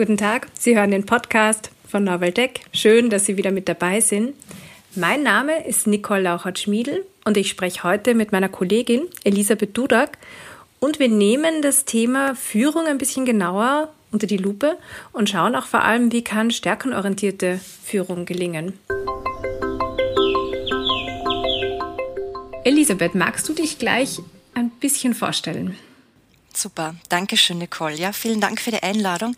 Guten Tag, Sie hören den Podcast von Novel Tech. Schön, dass Sie wieder mit dabei sind. Mein Name ist Nicole Lauchert-Schmiedel und ich spreche heute mit meiner Kollegin Elisabeth Dudak und wir nehmen das Thema Führung ein bisschen genauer unter die Lupe und schauen auch vor allem, wie kann stärkenorientierte Führung gelingen. Elisabeth, magst du dich gleich ein bisschen vorstellen? Super, danke schön, Nicole. Ja, vielen Dank für die Einladung.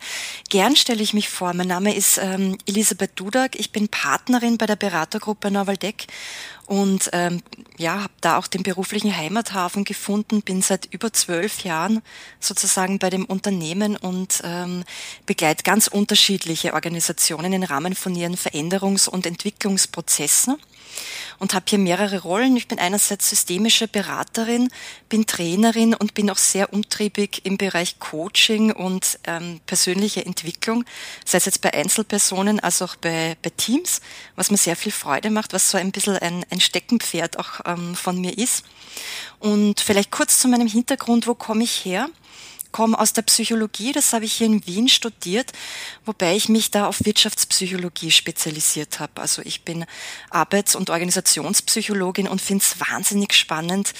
Gern stelle ich mich vor. Mein Name ist ähm, Elisabeth Dudak. Ich bin Partnerin bei der Beratergruppe Novaldeck und ähm, ja, habe da auch den beruflichen Heimathafen gefunden. Bin seit über zwölf Jahren sozusagen bei dem Unternehmen und ähm, begleite ganz unterschiedliche Organisationen im Rahmen von ihren Veränderungs- und Entwicklungsprozessen und habe hier mehrere Rollen. Ich bin einerseits systemische Beraterin, bin Trainerin und bin auch sehr umtriebig im Bereich Coaching und ähm, persönliche Entwicklung, sei es jetzt bei Einzelpersonen als auch bei, bei Teams, was mir sehr viel Freude macht, was so ein bisschen ein, ein Steckenpferd auch ähm, von mir ist. Und vielleicht kurz zu meinem Hintergrund, wo komme ich her? Komme aus der Psychologie, das habe ich hier in Wien studiert, wobei ich mich da auf Wirtschaftspsychologie spezialisiert habe. Also ich bin Arbeits- und Organisationspsychologin und finde es wahnsinnig spannend,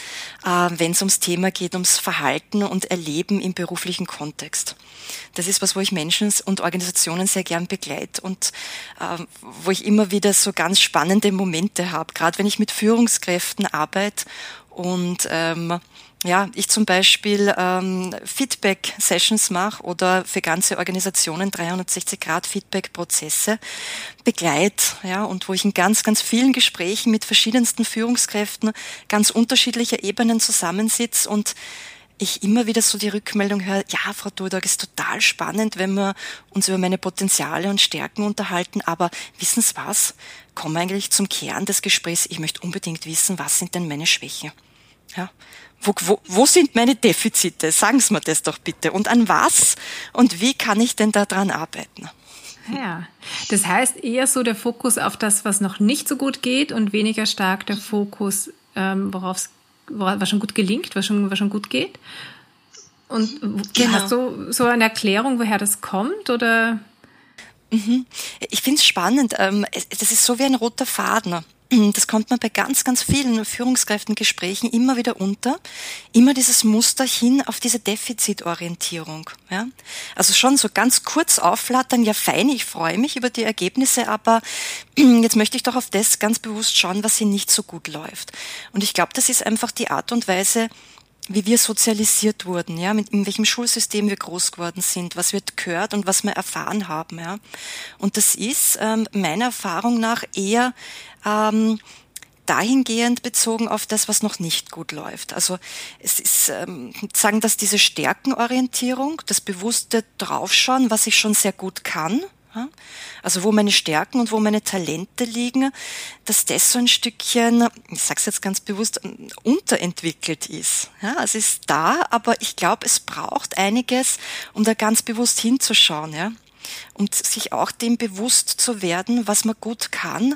äh, wenn es ums Thema geht, ums Verhalten und Erleben im beruflichen Kontext. Das ist was, wo ich Menschen und Organisationen sehr gern begleite und äh, wo ich immer wieder so ganz spannende Momente habe, gerade wenn ich mit Führungskräften arbeite und ähm, ja, ich zum Beispiel ähm, Feedback-Sessions mache oder für ganze Organisationen 360-Grad-Feedback-Prozesse begleite, ja, und wo ich in ganz, ganz vielen Gesprächen mit verschiedensten Führungskräften ganz unterschiedlicher Ebenen zusammensitze und ich immer wieder so die Rückmeldung höre, ja, Frau Dudak, ist total spannend, wenn wir uns über meine Potenziale und Stärken unterhalten, aber wissen Sie was? Kommen eigentlich zum Kern des Gesprächs. Ich möchte unbedingt wissen, was sind denn meine Schwächen? Ja, wo, wo, wo sind meine Defizite? Sagen Sie mir das doch bitte. Und an was und wie kann ich denn daran arbeiten? Ja, das heißt eher so der Fokus auf das, was noch nicht so gut geht und weniger stark der Fokus, ähm, worauf was schon gut gelingt, was schon, was schon gut geht. Und genau. hast du so eine Erklärung, woher das kommt oder? Mhm. Ich finde es spannend. Ähm, das ist so wie ein roter Faden. Das kommt man bei ganz, ganz vielen Führungskräftengesprächen immer wieder unter. Immer dieses Muster hin auf diese Defizitorientierung. Ja? Also schon so ganz kurz aufflattern, ja fein, ich freue mich über die Ergebnisse, aber jetzt möchte ich doch auf das ganz bewusst schauen, was hier nicht so gut läuft. Und ich glaube, das ist einfach die Art und Weise, wie wir sozialisiert wurden, ja, mit in welchem Schulsystem wir groß geworden sind, was wir gehört und was wir erfahren haben, ja. Und das ist ähm, meiner Erfahrung nach eher ähm, dahingehend bezogen auf das, was noch nicht gut läuft. Also es ist ähm, sagen, dass diese Stärkenorientierung, das bewusste Draufschauen, was ich schon sehr gut kann, also wo meine Stärken und wo meine Talente liegen, dass das so ein Stückchen, ich sage es jetzt ganz bewusst, unterentwickelt ist. Ja, es ist da, aber ich glaube, es braucht einiges, um da ganz bewusst hinzuschauen. Ja und sich auch dem bewusst zu werden, was man gut kann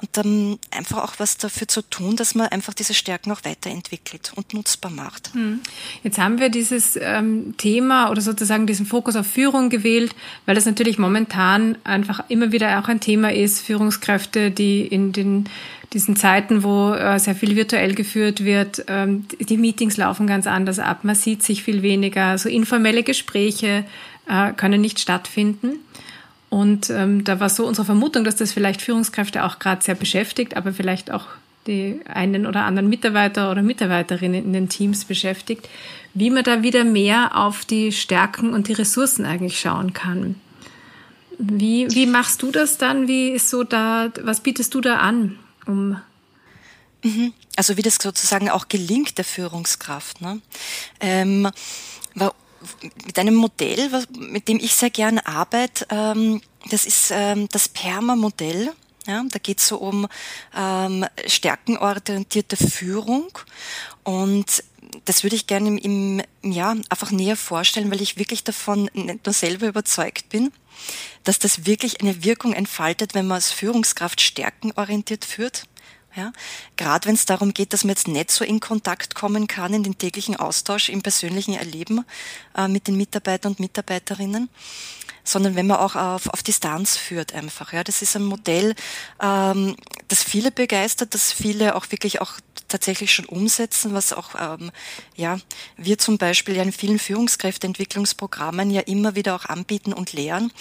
und dann einfach auch was dafür zu tun, dass man einfach diese Stärken auch weiterentwickelt und nutzbar macht. Hm. Jetzt haben wir dieses ähm, Thema oder sozusagen diesen Fokus auf Führung gewählt, weil das natürlich momentan einfach immer wieder auch ein Thema ist, Führungskräfte, die in den diesen Zeiten, wo äh, sehr viel virtuell geführt wird, ähm, die Meetings laufen ganz anders ab, man sieht sich viel weniger, so informelle Gespräche äh, können nicht stattfinden. Und ähm, da war so unsere Vermutung, dass das vielleicht Führungskräfte auch gerade sehr beschäftigt, aber vielleicht auch die einen oder anderen Mitarbeiter oder Mitarbeiterinnen in den Teams beschäftigt, wie man da wieder mehr auf die Stärken und die Ressourcen eigentlich schauen kann. Wie, wie machst du das dann? Wie ist so da, was bietest du da an, um mhm. also wie das sozusagen auch gelingt der Führungskraft. Ne? Ähm, mit einem Modell, mit dem ich sehr gerne arbeite. Ähm, das ist ähm, das PERMA-Modell. Ja, da geht es so um ähm, stärkenorientierte Führung und das würde ich gerne im, im Jahr einfach näher vorstellen, weil ich wirklich davon nicht nur selber überzeugt bin, dass das wirklich eine Wirkung entfaltet, wenn man als Führungskraft stärkenorientiert führt. Ja, gerade wenn es darum geht, dass man jetzt nicht so in Kontakt kommen kann in den täglichen Austausch, im persönlichen Erleben äh, mit den Mitarbeitern und Mitarbeiterinnen, sondern wenn man auch auf, auf Distanz führt einfach. Ja, das ist ein Modell, ähm, das viele begeistert, das viele auch wirklich auch tatsächlich schon umsetzen, was auch ähm, ja wir zum Beispiel ja in vielen Führungskräfteentwicklungsprogrammen ja immer wieder auch anbieten und lehren.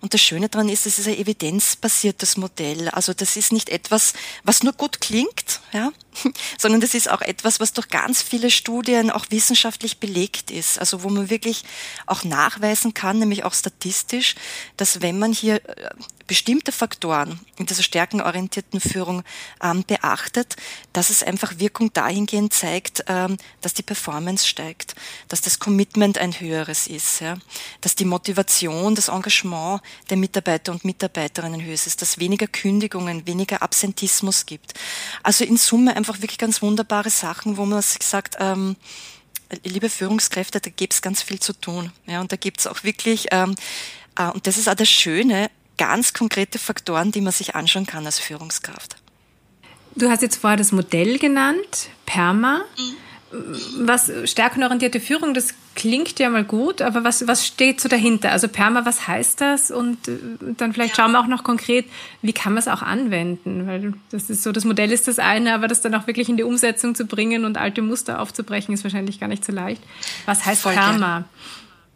Und das Schöne daran ist, es ist ein evidenzbasiertes Modell. Also das ist nicht etwas, was nur gut klingt, ja, sondern das ist auch etwas, was durch ganz viele Studien auch wissenschaftlich belegt ist. Also wo man wirklich auch nachweisen kann, nämlich auch statistisch, dass wenn man hier äh, bestimmte Faktoren in dieser stärkenorientierten Führung ähm, beachtet, dass es einfach Wirkung dahingehend zeigt, ähm, dass die Performance steigt, dass das Commitment ein höheres ist, ja, dass die Motivation, das Engagement der Mitarbeiter und Mitarbeiterinnen höher ist, dass weniger Kündigungen, weniger Absentismus gibt. Also in Summe einfach wirklich ganz wunderbare Sachen, wo man sich sagt, ähm, liebe Führungskräfte, da gibt es ganz viel zu tun. Ja, und da gibt es auch wirklich, ähm, äh, und das ist auch das Schöne, ganz konkrete Faktoren, die man sich anschauen kann als Führungskraft. Du hast jetzt vorher das Modell genannt, PERMA. Mhm. Was stärkenorientierte Führung, das klingt ja mal gut, aber was, was steht so dahinter? Also PERMA, was heißt das? Und äh, dann vielleicht ja. schauen wir auch noch konkret, wie kann man es auch anwenden? Weil das ist so, das Modell ist das eine, aber das dann auch wirklich in die Umsetzung zu bringen und alte Muster aufzubrechen, ist wahrscheinlich gar nicht so leicht. Was heißt Voll PERMA? Gern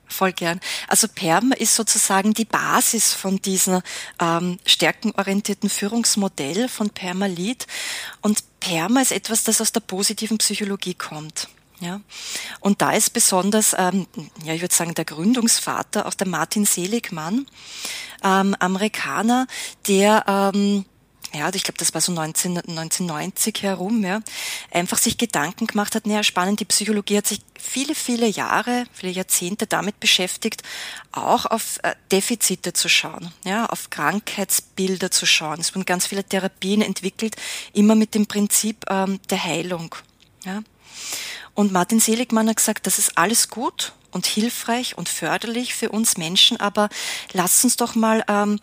voll gern. Also PERM ist sozusagen die Basis von diesem ähm, stärkenorientierten Führungsmodell von Permalit. Und PERMA ist etwas, das aus der positiven Psychologie kommt. Ja, und da ist besonders, ähm, ja, ich würde sagen, der Gründungsvater, auch der Martin Seligmann, ähm, Amerikaner, der ähm, ja, ich glaube, das war so 19, 1990 herum, ja, einfach sich Gedanken gemacht hat, naja, spannend, die Psychologie hat sich viele, viele Jahre, viele Jahrzehnte damit beschäftigt, auch auf äh, Defizite zu schauen, ja, auf Krankheitsbilder zu schauen. Es wurden ganz viele Therapien entwickelt, immer mit dem Prinzip ähm, der Heilung, ja. Und Martin Seligmann hat gesagt, das ist alles gut und hilfreich und förderlich für uns Menschen, aber lasst uns doch mal ähm,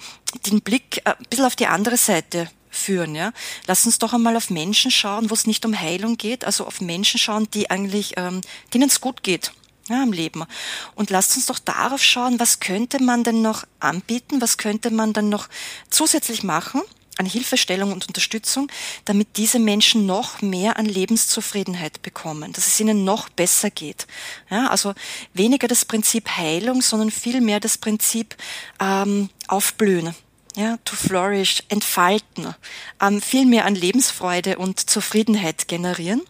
den Blick äh, ein bisschen auf die andere Seite führen. Ja? Lass uns doch einmal auf Menschen schauen, wo es nicht um Heilung geht, also auf Menschen schauen, die eigentlich, ähm, denen es gut geht ja, im Leben. Und lasst uns doch darauf schauen, was könnte man denn noch anbieten, was könnte man dann noch zusätzlich machen, an Hilfestellung und Unterstützung, damit diese Menschen noch mehr an Lebenszufriedenheit bekommen, dass es ihnen noch besser geht. Ja, also weniger das Prinzip Heilung, sondern vielmehr das Prinzip ähm, Aufblühen. Ja, to flourish, entfalten, ähm, viel mehr an Lebensfreude und Zufriedenheit generieren.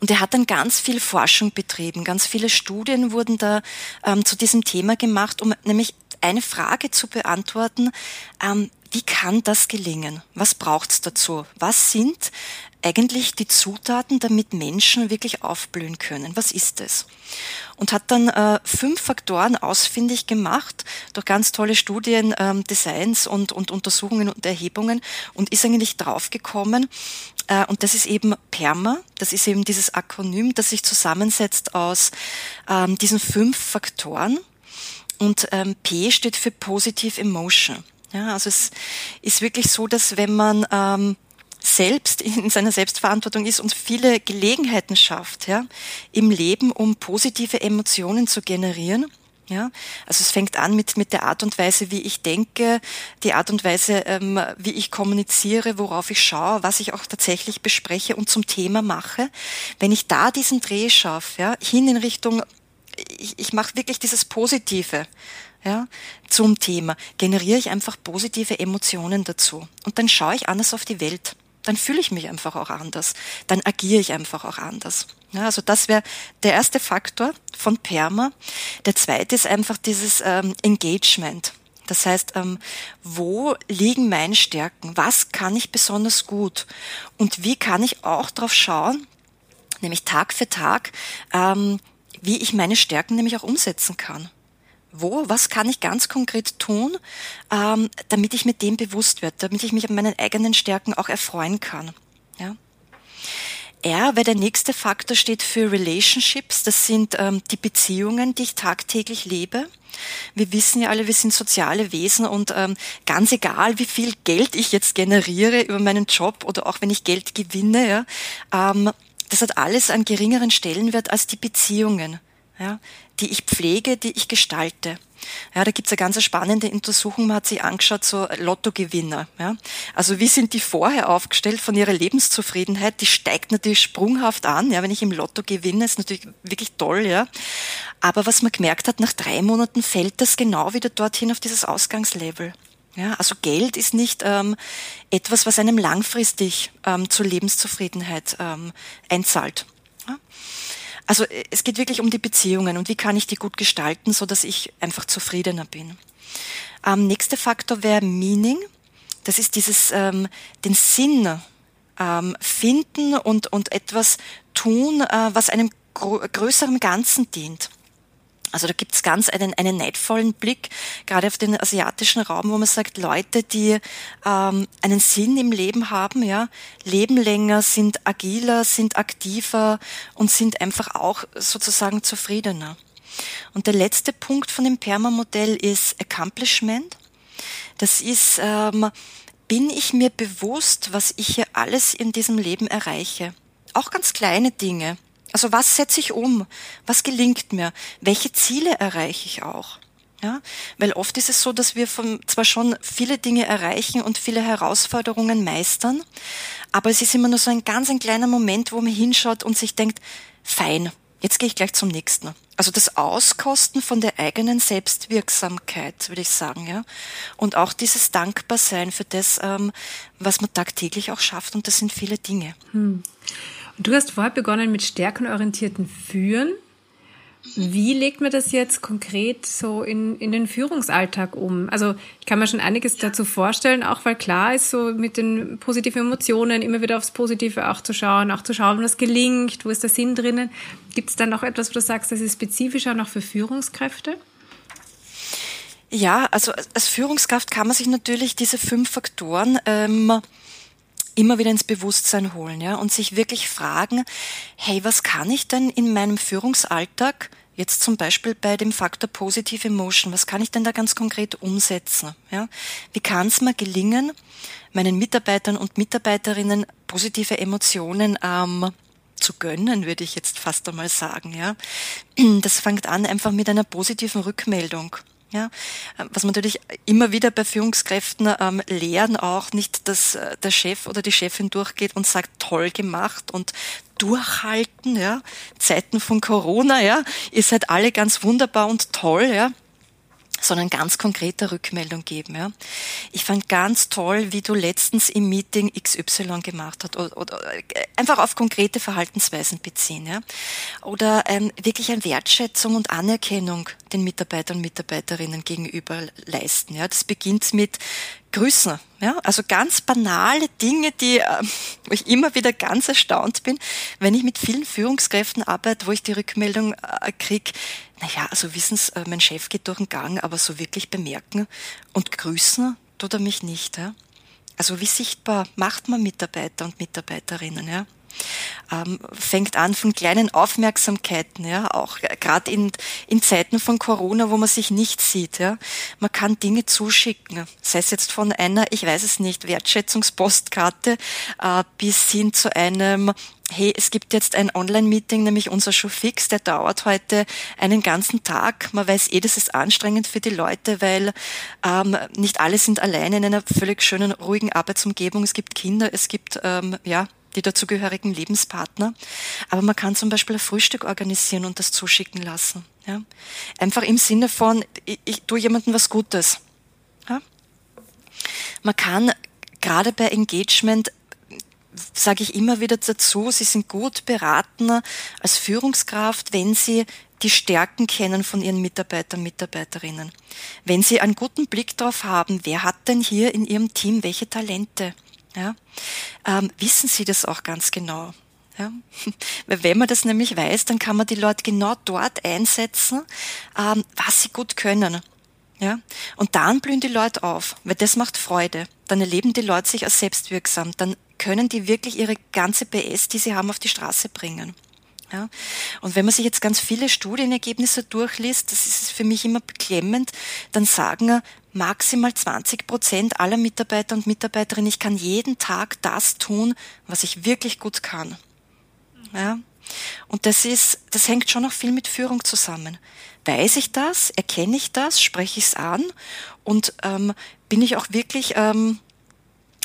Und er hat dann ganz viel Forschung betrieben, ganz viele Studien wurden da ähm, zu diesem Thema gemacht, um nämlich eine Frage zu beantworten, ähm, wie kann das gelingen? Was braucht's dazu? Was sind eigentlich die Zutaten, damit Menschen wirklich aufblühen können? Was ist es? Und hat dann äh, fünf Faktoren ausfindig gemacht durch ganz tolle Studien, ähm, Designs und, und Untersuchungen und Erhebungen und ist eigentlich draufgekommen, äh, und das ist eben PERMA, das ist eben dieses Akronym, das sich zusammensetzt aus ähm, diesen fünf Faktoren. Und ähm, P steht für Positive Emotion. Ja, also es ist wirklich so, dass wenn man ähm, selbst in seiner Selbstverantwortung ist und viele Gelegenheiten schafft, ja, im Leben, um positive Emotionen zu generieren, ja, also es fängt an mit, mit der Art und Weise, wie ich denke, die Art und Weise, ähm, wie ich kommuniziere, worauf ich schaue, was ich auch tatsächlich bespreche und zum Thema mache. Wenn ich da diesen Dreh schaffe, ja, hin in Richtung, ich, ich mache wirklich dieses Positive, ja, zum Thema, generiere ich einfach positive Emotionen dazu. Und dann schaue ich anders auf die Welt. Dann fühle ich mich einfach auch anders. Dann agiere ich einfach auch anders. Ja, also das wäre der erste Faktor von Perma. Der zweite ist einfach dieses ähm, Engagement. Das heißt, ähm, wo liegen meine Stärken? Was kann ich besonders gut? Und wie kann ich auch darauf schauen, nämlich Tag für Tag, ähm, wie ich meine Stärken nämlich auch umsetzen kann? Wo, was kann ich ganz konkret tun, ähm, damit ich mit dem bewusst werde, damit ich mich an meinen eigenen Stärken auch erfreuen kann. Ja. R, weil der nächste Faktor steht für Relationships. Das sind ähm, die Beziehungen, die ich tagtäglich lebe. Wir wissen ja alle, wir sind soziale Wesen und ähm, ganz egal, wie viel Geld ich jetzt generiere über meinen Job oder auch wenn ich Geld gewinne, ja, ähm, das hat alles einen geringeren Stellenwert als die Beziehungen. Ja, die ich pflege, die ich gestalte. Ja, da gibt's eine ganz spannende Untersuchung, man hat sich angeschaut, so Lottogewinner. Ja. Also wie sind die vorher aufgestellt von ihrer Lebenszufriedenheit? Die steigt natürlich sprunghaft an. Ja, wenn ich im Lotto gewinne, ist natürlich wirklich toll. Ja. Aber was man gemerkt hat, nach drei Monaten fällt das genau wieder dorthin auf dieses Ausgangslevel. Ja, also Geld ist nicht ähm, etwas, was einem langfristig ähm, zur Lebenszufriedenheit ähm, einzahlt. Ja. Also äh, es geht wirklich um die Beziehungen und wie kann ich die gut gestalten, so dass ich einfach zufriedener bin. Ähm, nächster Faktor wäre Meaning. Das ist dieses ähm, den Sinn ähm, finden und und etwas tun, äh, was einem größeren Ganzen dient. Also da gibt's ganz einen, einen neidvollen Blick, gerade auf den asiatischen Raum, wo man sagt, Leute, die ähm, einen Sinn im Leben haben, ja, leben länger, sind agiler, sind aktiver und sind einfach auch sozusagen zufriedener. Und der letzte Punkt von dem Perma-Modell ist Accomplishment. Das ist, ähm, bin ich mir bewusst, was ich hier alles in diesem Leben erreiche? Auch ganz kleine Dinge. Also was setze ich um? Was gelingt mir? Welche Ziele erreiche ich auch? Ja, weil oft ist es so, dass wir von, zwar schon viele Dinge erreichen und viele Herausforderungen meistern, aber es ist immer nur so ein ganz ein kleiner Moment, wo man hinschaut und sich denkt, fein, jetzt gehe ich gleich zum nächsten. Also das Auskosten von der eigenen Selbstwirksamkeit, würde ich sagen, ja. Und auch dieses Dankbarsein für das, ähm, was man tagtäglich auch schafft, und das sind viele Dinge. Hm. Du hast vorher begonnen mit stärkenorientierten Führen. Wie legt man das jetzt konkret so in, in den Führungsalltag um? Also ich kann mir schon einiges dazu vorstellen, auch weil klar ist, so mit den positiven Emotionen immer wieder aufs Positive auch zu schauen, auch zu schauen, was gelingt, wo ist der Sinn drinnen. Gibt es dann noch etwas, wo du sagst, das ist spezifischer noch für Führungskräfte? Ja, also als Führungskraft kann man sich natürlich diese fünf Faktoren ähm, immer wieder ins Bewusstsein holen, ja, und sich wirklich fragen, hey, was kann ich denn in meinem Führungsalltag Jetzt zum Beispiel bei dem Faktor Positive Emotion. Was kann ich denn da ganz konkret umsetzen? Ja? Wie kann es mir gelingen, meinen Mitarbeitern und Mitarbeiterinnen positive Emotionen ähm, zu gönnen, würde ich jetzt fast einmal sagen. Ja? Das fängt an einfach mit einer positiven Rückmeldung. Ja, was man natürlich immer wieder bei Führungskräften ähm, lehren, auch nicht, dass äh, der Chef oder die Chefin durchgeht und sagt, toll gemacht und durchhalten, ja. Zeiten von Corona, ja. Ihr seid alle ganz wunderbar und toll, ja sondern ganz konkrete Rückmeldung geben. Ja. Ich fand ganz toll, wie du letztens im Meeting XY gemacht hast oder, oder einfach auf konkrete Verhaltensweisen beziehen. Ja. Oder ähm, wirklich eine Wertschätzung und Anerkennung den Mitarbeitern und Mitarbeiterinnen gegenüber leisten. Ja. Das beginnt mit Grüßen. Ja, also ganz banale Dinge, die, äh, wo ich immer wieder ganz erstaunt bin, wenn ich mit vielen Führungskräften arbeite, wo ich die Rückmeldung äh, kriege, naja, also wissen Sie, äh, mein Chef geht durch den Gang, aber so wirklich bemerken und grüßen tut er mich nicht. Ja? Also wie sichtbar macht man Mitarbeiter und Mitarbeiterinnen, ja? Ähm, fängt an von kleinen Aufmerksamkeiten, ja, auch gerade in, in Zeiten von Corona, wo man sich nicht sieht, ja. Man kann Dinge zuschicken, sei es jetzt von einer, ich weiß es nicht, Wertschätzungspostkarte äh, bis hin zu einem hey, es gibt jetzt ein Online-Meeting, nämlich unser Showfix, der dauert heute einen ganzen Tag. Man weiß eh, das ist anstrengend für die Leute, weil ähm, nicht alle sind alleine in einer völlig schönen, ruhigen Arbeitsumgebung. Es gibt Kinder, es gibt ähm, ja die dazugehörigen Lebenspartner. Aber man kann zum Beispiel ein Frühstück organisieren und das zuschicken lassen. Ja? Einfach im Sinne von, ich, ich tue jemandem was Gutes. Ja? Man kann gerade bei Engagement sage ich immer wieder dazu, Sie sind gut beraten als Führungskraft, wenn Sie die Stärken kennen von Ihren Mitarbeitern, Mitarbeiterinnen. Wenn Sie einen guten Blick darauf haben, wer hat denn hier in Ihrem Team welche Talente? Ja, ähm, wissen sie das auch ganz genau. Ja? Weil wenn man das nämlich weiß, dann kann man die Leute genau dort einsetzen, ähm, was sie gut können. Ja? Und dann blühen die Leute auf, weil das macht Freude. Dann erleben die Leute sich als selbstwirksam. Dann können die wirklich ihre ganze PS, die sie haben, auf die Straße bringen. Ja? Und wenn man sich jetzt ganz viele Studienergebnisse durchliest, das ist für mich immer beklemmend, dann sagen maximal 20 Prozent aller Mitarbeiter und Mitarbeiterinnen, ich kann jeden Tag das tun, was ich wirklich gut kann. Ja? Und das ist, das hängt schon noch viel mit Führung zusammen. Weiß ich das? Erkenne ich das? Spreche ich es an? Und ähm, bin ich auch wirklich ähm,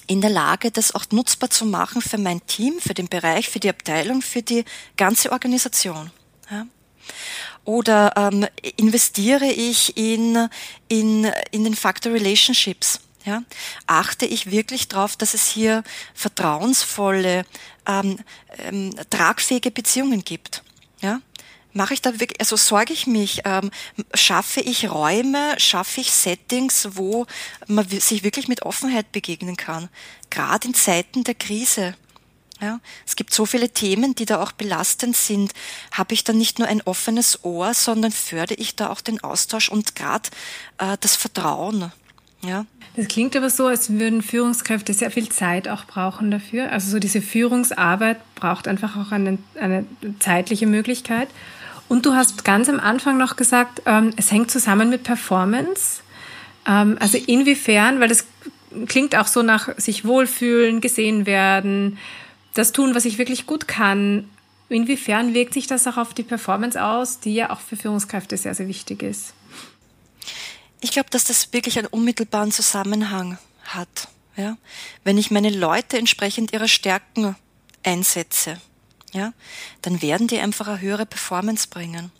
in der Lage, das auch nutzbar zu machen für mein Team, für den Bereich, für die Abteilung, für die ganze Organisation? Ja? Oder ähm, investiere ich in, in, in den Faktor Relationships? Ja? Achte ich wirklich darauf, dass es hier vertrauensvolle, ähm, ähm, tragfähige Beziehungen gibt? Ja? Mache ich da wirklich, also sorge ich mich, ähm, schaffe ich Räume, schaffe ich Settings, wo man sich wirklich mit Offenheit begegnen kann, gerade in Zeiten der Krise. Ja, es gibt so viele Themen, die da auch belastend sind. Habe ich dann nicht nur ein offenes Ohr, sondern fördere ich da auch den Austausch und gerade äh, das Vertrauen. Ja. Das klingt aber so, als würden Führungskräfte sehr viel Zeit auch brauchen dafür. Also so diese Führungsarbeit braucht einfach auch eine, eine zeitliche Möglichkeit. Und du hast ganz am Anfang noch gesagt, ähm, es hängt zusammen mit Performance. Ähm, also inwiefern, weil das klingt auch so nach sich wohlfühlen, gesehen werden, das tun, was ich wirklich gut kann. Inwiefern wirkt sich das auch auf die Performance aus, die ja auch für Führungskräfte sehr, sehr wichtig ist? Ich glaube, dass das wirklich einen unmittelbaren Zusammenhang hat. Ja? Wenn ich meine Leute entsprechend ihrer Stärken einsetze, ja, dann werden die einfach eine höhere Performance bringen.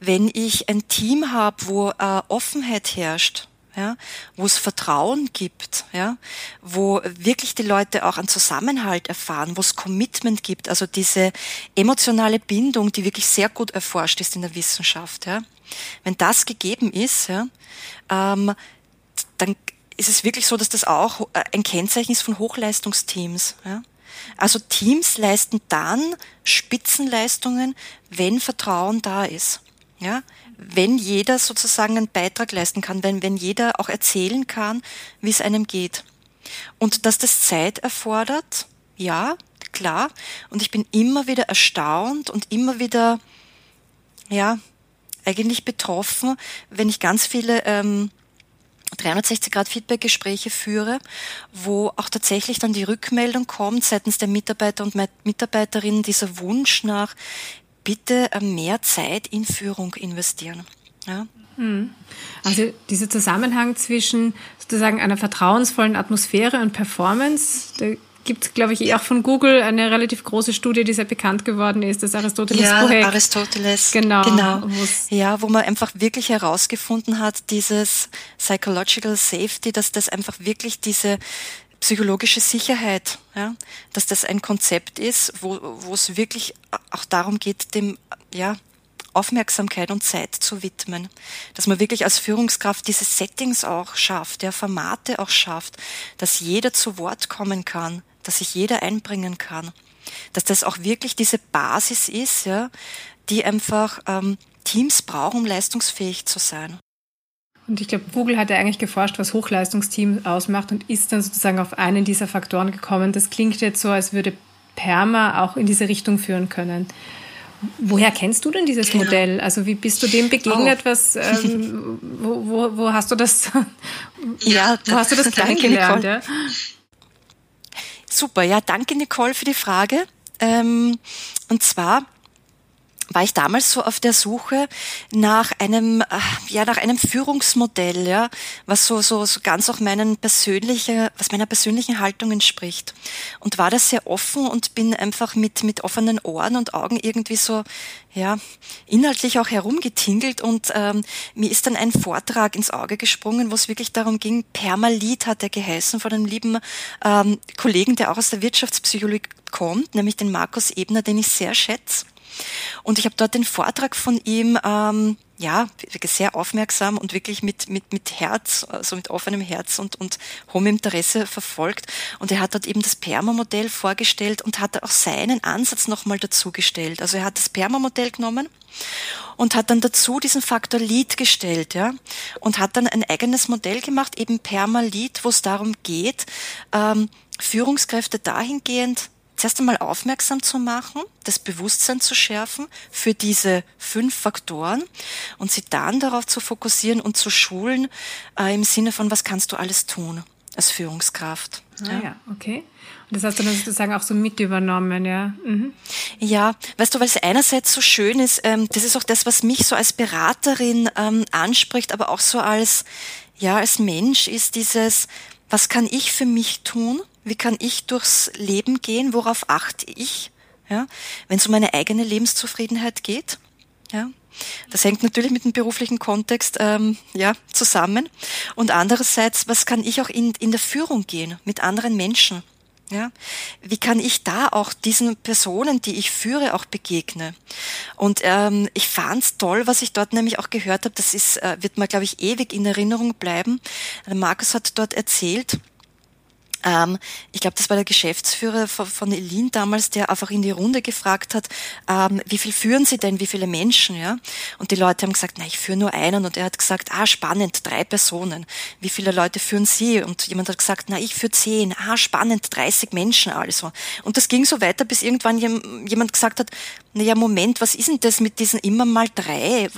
Wenn ich ein Team habe, wo äh, Offenheit herrscht, ja, wo es Vertrauen gibt, ja, wo wirklich die Leute auch einen Zusammenhalt erfahren, wo es Commitment gibt, also diese emotionale Bindung, die wirklich sehr gut erforscht ist in der Wissenschaft, ja. Wenn das gegeben ist, ja, ähm, dann ist es wirklich so, dass das auch äh, ein Kennzeichen ist von Hochleistungsteams, ja. Also Teams leisten dann Spitzenleistungen, wenn Vertrauen da ist. Ja, wenn jeder sozusagen einen Beitrag leisten kann, wenn, wenn jeder auch erzählen kann, wie es einem geht. Und dass das Zeit erfordert, ja, klar. Und ich bin immer wieder erstaunt und immer wieder, ja, eigentlich betroffen, wenn ich ganz viele ähm, 360-Grad-Feedback-Gespräche führe, wo auch tatsächlich dann die Rückmeldung kommt seitens der Mitarbeiter und Mitarbeiterinnen, dieser Wunsch nach, bitte äh, mehr Zeit in Führung investieren. Ja. Hm. Also dieser Zusammenhang zwischen sozusagen einer vertrauensvollen Atmosphäre und Performance, gibt, glaube ich, eh auch von Google eine relativ große Studie, die sehr bekannt geworden ist, das Aristoteles-Projekt. Ja, Aristoteles. Genau. genau. Ja, wo man einfach wirklich herausgefunden hat, dieses Psychological Safety, dass das einfach wirklich diese psychologische Sicherheit, ja, dass das ein Konzept ist, wo, wo es wirklich auch darum geht, dem, ja, Aufmerksamkeit und Zeit zu widmen. Dass man wirklich als Führungskraft diese Settings auch schafft, ja, Formate auch schafft, dass jeder zu Wort kommen kann, dass sich jeder einbringen kann. Dass das auch wirklich diese Basis ist, ja, die einfach ähm, Teams brauchen, um leistungsfähig zu sein. Und ich glaube, Google hat ja eigentlich geforscht, was Hochleistungsteam ausmacht und ist dann sozusagen auf einen dieser Faktoren gekommen. Das klingt jetzt so, als würde Perma auch in diese Richtung führen können. Woher kennst du denn dieses genau. Modell? Also wie bist du dem begegnet? Oh. Was, ähm, wo, wo, wo, hast du das? ja, wo hast du das kennengelernt? Ja? Super, ja, danke Nicole für die Frage. Ähm, und zwar war ich damals so auf der Suche nach einem, äh, ja, nach einem Führungsmodell, ja, was so, so, so ganz auch meinen persönlichen, was meiner persönlichen Haltung entspricht. Und war das sehr offen und bin einfach mit, mit offenen Ohren und Augen irgendwie so, ja, inhaltlich auch herumgetingelt und ähm, mir ist dann ein Vortrag ins Auge gesprungen, wo es wirklich darum ging, Permalit hat er geheißen von einem lieben ähm, Kollegen, der auch aus der Wirtschaftspsychologie kommt, nämlich den Markus Ebner, den ich sehr schätze. Und ich habe dort den Vortrag von ihm, ähm, ja, sehr aufmerksam und wirklich mit, mit, mit Herz, also mit offenem Herz und, und hohem Interesse verfolgt. Und er hat dort eben das Perma-Modell vorgestellt und hat auch seinen Ansatz nochmal dazugestellt. Also er hat das Perma-Modell genommen und hat dann dazu diesen Faktor Lead gestellt, ja, und hat dann ein eigenes Modell gemacht, eben Perma-Lead, wo es darum geht, ähm, Führungskräfte dahingehend zuerst einmal aufmerksam zu machen, das Bewusstsein zu schärfen für diese fünf Faktoren und sie dann darauf zu fokussieren und zu schulen äh, im Sinne von, was kannst du alles tun? als Führungskraft. Ah, ja. ja, okay. Und das hast du dann sozusagen auch so mit übernommen, ja? Mhm. Ja, weißt du, weil es einerseits so schön ist, ähm, das ist auch das, was mich so als Beraterin ähm, anspricht, aber auch so als, ja, als Mensch ist dieses, was kann ich für mich tun? Wie kann ich durchs Leben gehen? Worauf achte ich? Ja, wenn es um meine eigene Lebenszufriedenheit geht. Ja, das hängt natürlich mit dem beruflichen Kontext ähm, ja, zusammen. Und andererseits, was kann ich auch in, in der Führung gehen mit anderen Menschen? Ja, wie kann ich da auch diesen Personen, die ich führe, auch begegnen? Und ähm, ich fand's toll, was ich dort nämlich auch gehört habe. Das ist, äh, wird mir, glaube ich, ewig in Erinnerung bleiben. Markus hat dort erzählt, ähm, ich glaube, das war der Geschäftsführer von, von Elin damals, der einfach in die Runde gefragt hat, ähm, wie viel führen Sie denn, wie viele Menschen, ja? Und die Leute haben gesagt, na, ich führe nur einen. Und er hat gesagt, ah, spannend, drei Personen. Wie viele Leute führen Sie? Und jemand hat gesagt, na, ich führe zehn. Ah, spannend, 30 Menschen also. Und das ging so weiter, bis irgendwann jemand gesagt hat, na ja, Moment, was ist denn das mit diesen immer mal drei?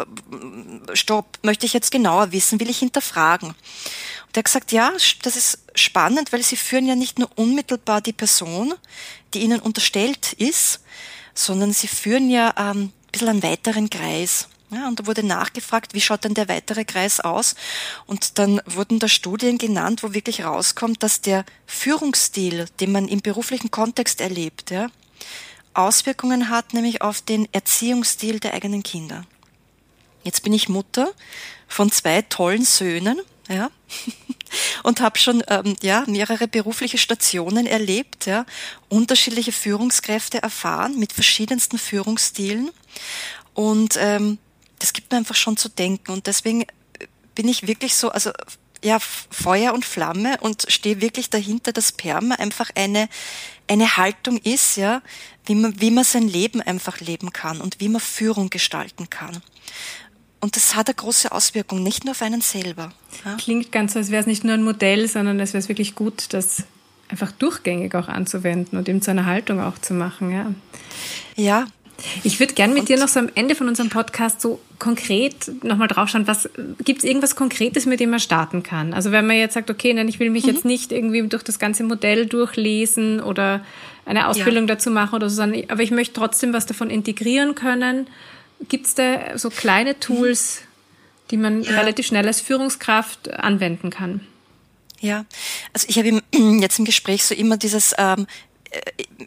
Stopp, möchte ich jetzt genauer wissen, will ich hinterfragen der hat gesagt, ja, das ist spannend, weil sie führen ja nicht nur unmittelbar die Person, die ihnen unterstellt ist, sondern sie führen ja ähm, ein bisschen einen weiteren Kreis. Ja, und da wurde nachgefragt, wie schaut denn der weitere Kreis aus? Und dann wurden da Studien genannt, wo wirklich rauskommt, dass der Führungsstil, den man im beruflichen Kontext erlebt, ja, Auswirkungen hat, nämlich auf den Erziehungsstil der eigenen Kinder. Jetzt bin ich Mutter von zwei tollen Söhnen ja, und habe schon ähm, ja mehrere berufliche Stationen erlebt, ja, unterschiedliche Führungskräfte erfahren mit verschiedensten Führungsstilen. Und ähm, das gibt mir einfach schon zu denken. Und deswegen bin ich wirklich so, also ja Feuer und Flamme und stehe wirklich dahinter, dass Perma einfach eine eine Haltung ist, ja, wie man wie man sein Leben einfach leben kann und wie man Führung gestalten kann. Und das hat eine große Auswirkung, nicht nur auf einen selber. Ja? Klingt ganz so, als wäre es nicht nur ein Modell, sondern es wäre wirklich gut, das einfach durchgängig auch anzuwenden und eben zu einer Haltung auch zu machen. Ja. ja. Ich würde gerne mit und dir noch so am Ende von unserem Podcast so konkret nochmal draufschauen, was gibt es irgendwas Konkretes, mit dem man starten kann? Also wenn man jetzt sagt, okay, nein, ich will mich mhm. jetzt nicht irgendwie durch das ganze Modell durchlesen oder eine Ausbildung ja. dazu machen oder so, aber ich möchte trotzdem was davon integrieren können Gibt es da so kleine Tools, die man ja. relativ schnell als Führungskraft anwenden kann? Ja, also ich habe jetzt im Gespräch so immer dieses ähm, äh,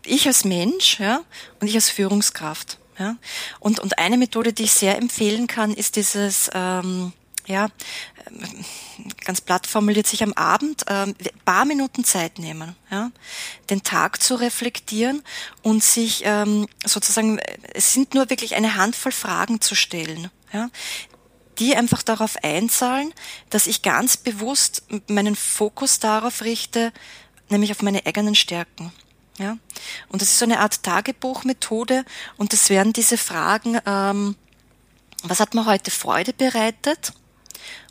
ich als Mensch ja, und ich als Führungskraft. Ja. Und, und eine Methode, die ich sehr empfehlen kann, ist dieses ähm, ja, ganz platt formuliert, sich am Abend ähm, paar Minuten Zeit nehmen, ja, den Tag zu reflektieren und sich ähm, sozusagen, es sind nur wirklich eine Handvoll Fragen zu stellen, ja, die einfach darauf einzahlen, dass ich ganz bewusst meinen Fokus darauf richte, nämlich auf meine eigenen Stärken. Ja? Und das ist so eine Art Tagebuchmethode und das wären diese Fragen, ähm, was hat mir heute Freude bereitet?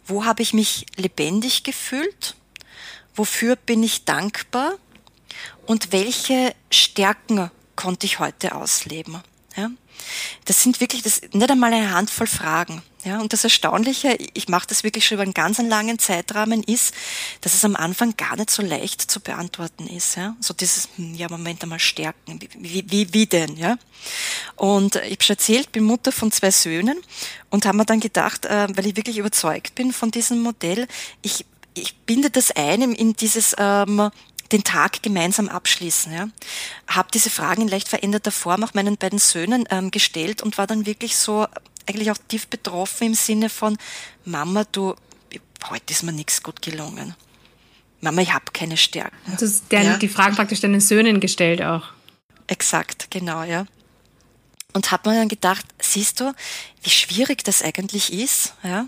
Wo habe ich mich lebendig gefühlt? Wofür bin ich dankbar? Und welche Stärken konnte ich heute ausleben? Ja? Das sind wirklich das, nicht einmal eine Handvoll Fragen. Ja, und das Erstaunliche, ich mache das wirklich schon über einen ganz langen Zeitrahmen, ist, dass es am Anfang gar nicht so leicht zu beantworten ist. Ja, so dieses, hm, ja, Moment einmal Stärken, wie, wie, wie denn, ja? Und ich habe schon erzählt, bin Mutter von zwei Söhnen und haben mir dann gedacht, äh, weil ich wirklich überzeugt bin von diesem Modell, ich, ich binde das ein in dieses ähm, den Tag gemeinsam abschließen. Ja. Habe diese Fragen in leicht veränderter Form auch meinen beiden Söhnen ähm, gestellt und war dann wirklich so eigentlich auch tief betroffen im Sinne von Mama, du, heute ist mir nichts gut gelungen. Mama, ich habe keine Stärken. Du hast ja. die Fragen praktisch deinen Söhnen gestellt auch. Exakt, genau, ja. Und habe mir dann gedacht, siehst du, wie schwierig das eigentlich ist, ja,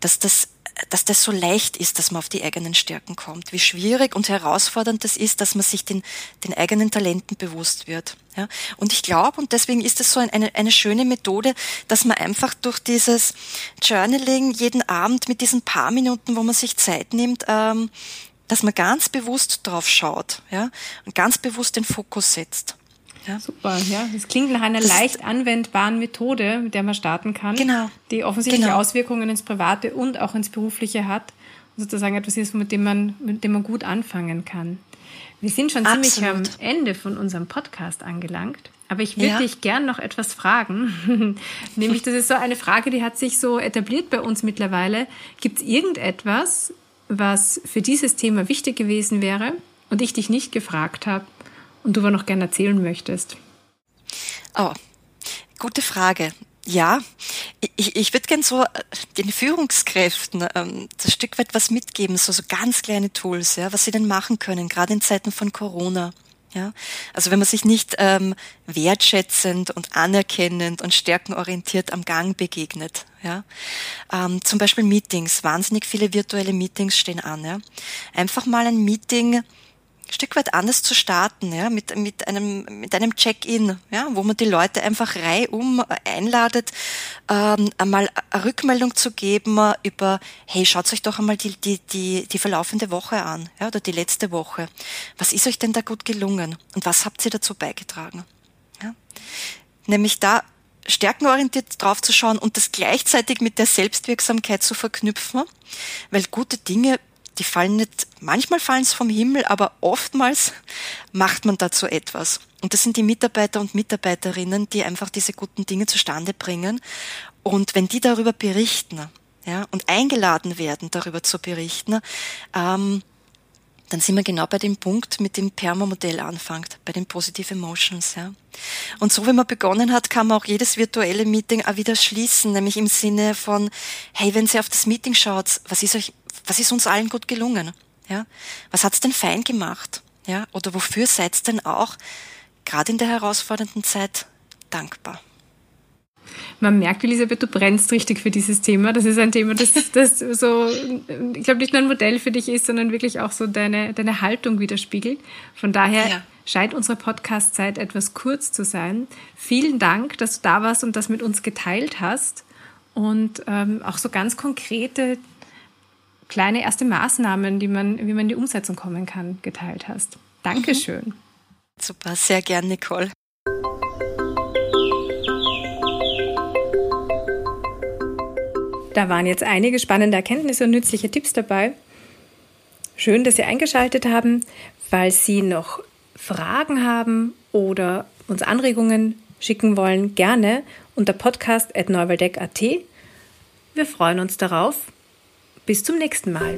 dass das dass das so leicht ist, dass man auf die eigenen Stärken kommt. Wie schwierig und herausfordernd das ist, dass man sich den, den eigenen Talenten bewusst wird. Ja? Und ich glaube, und deswegen ist es so eine, eine schöne Methode, dass man einfach durch dieses Journaling jeden Abend mit diesen paar Minuten, wo man sich Zeit nimmt, ähm, dass man ganz bewusst drauf schaut ja? und ganz bewusst den Fokus setzt. Ja. Super, ja. Das klingt nach einer das leicht anwendbaren Methode, mit der man starten kann, genau. die offensichtlich genau. Auswirkungen ins Private und auch ins Berufliche hat sozusagen etwas ist, mit dem man, mit dem man gut anfangen kann. Wir sind schon Absolut. ziemlich am Ende von unserem Podcast angelangt. Aber ich würde ja. dich gern noch etwas fragen. Nämlich, das ist so eine Frage, die hat sich so etabliert bei uns mittlerweile. Gibt es irgendetwas, was für dieses Thema wichtig gewesen wäre und ich dich nicht gefragt habe und du aber noch gern erzählen möchtest? Oh, gute Frage. Ja, ich, ich würde gern so äh, den Führungskräften ähm, das Stück weit was mitgeben, so, so ganz kleine Tools, ja, was sie denn machen können, gerade in Zeiten von Corona. Ja, also wenn man sich nicht ähm, wertschätzend und anerkennend und stärkenorientiert am Gang begegnet. Ja, ähm, zum Beispiel Meetings, wahnsinnig viele virtuelle Meetings stehen an. Ja, einfach mal ein Meeting Stück weit anders zu starten, ja, mit, mit einem, mit einem Check-in, ja, wo man die Leute einfach reihum einladet, ähm, einmal eine Rückmeldung zu geben über, hey, schaut euch doch einmal die, die, die, die verlaufende Woche an, ja, oder die letzte Woche. Was ist euch denn da gut gelungen? Und was habt ihr dazu beigetragen? Ja? Nämlich da stärkenorientiert drauf zu schauen und das gleichzeitig mit der Selbstwirksamkeit zu verknüpfen, weil gute Dinge die fallen nicht, manchmal fallen es vom Himmel, aber oftmals macht man dazu etwas. Und das sind die Mitarbeiter und Mitarbeiterinnen, die einfach diese guten Dinge zustande bringen. Und wenn die darüber berichten, ja, und eingeladen werden, darüber zu berichten, ähm, dann sind wir genau bei dem Punkt, mit dem Perma-Modell anfängt, bei den Positive Emotions. Ja. Und so wie man begonnen hat, kann man auch jedes virtuelle Meeting auch wieder schließen, nämlich im Sinne von, hey, wenn Sie auf das Meeting schaut, was ist euch was ist uns allen gut gelungen? Ja? Was hat's denn fein gemacht? Ja? Oder wofür seid denn auch, gerade in der herausfordernden Zeit, dankbar? Man merkt, Elisabeth, du brennst richtig für dieses Thema. Das ist ein Thema, das, das so, ich glaube, nicht nur ein Modell für dich ist, sondern wirklich auch so deine, deine Haltung widerspiegelt. Von daher ja. scheint unsere Podcast-Zeit etwas kurz zu sein. Vielen Dank, dass du da warst und das mit uns geteilt hast und ähm, auch so ganz konkrete kleine erste Maßnahmen, die man, wie man in die Umsetzung kommen kann, geteilt hast. Dankeschön. Mhm. Super, sehr gern, Nicole. Da waren jetzt einige spannende Erkenntnisse und nützliche Tipps dabei. Schön, dass Sie eingeschaltet haben. Falls Sie noch Fragen haben oder uns Anregungen schicken wollen, gerne unter podcast.neuwaldeck.at. Wir freuen uns darauf bis zum nächsten Mal.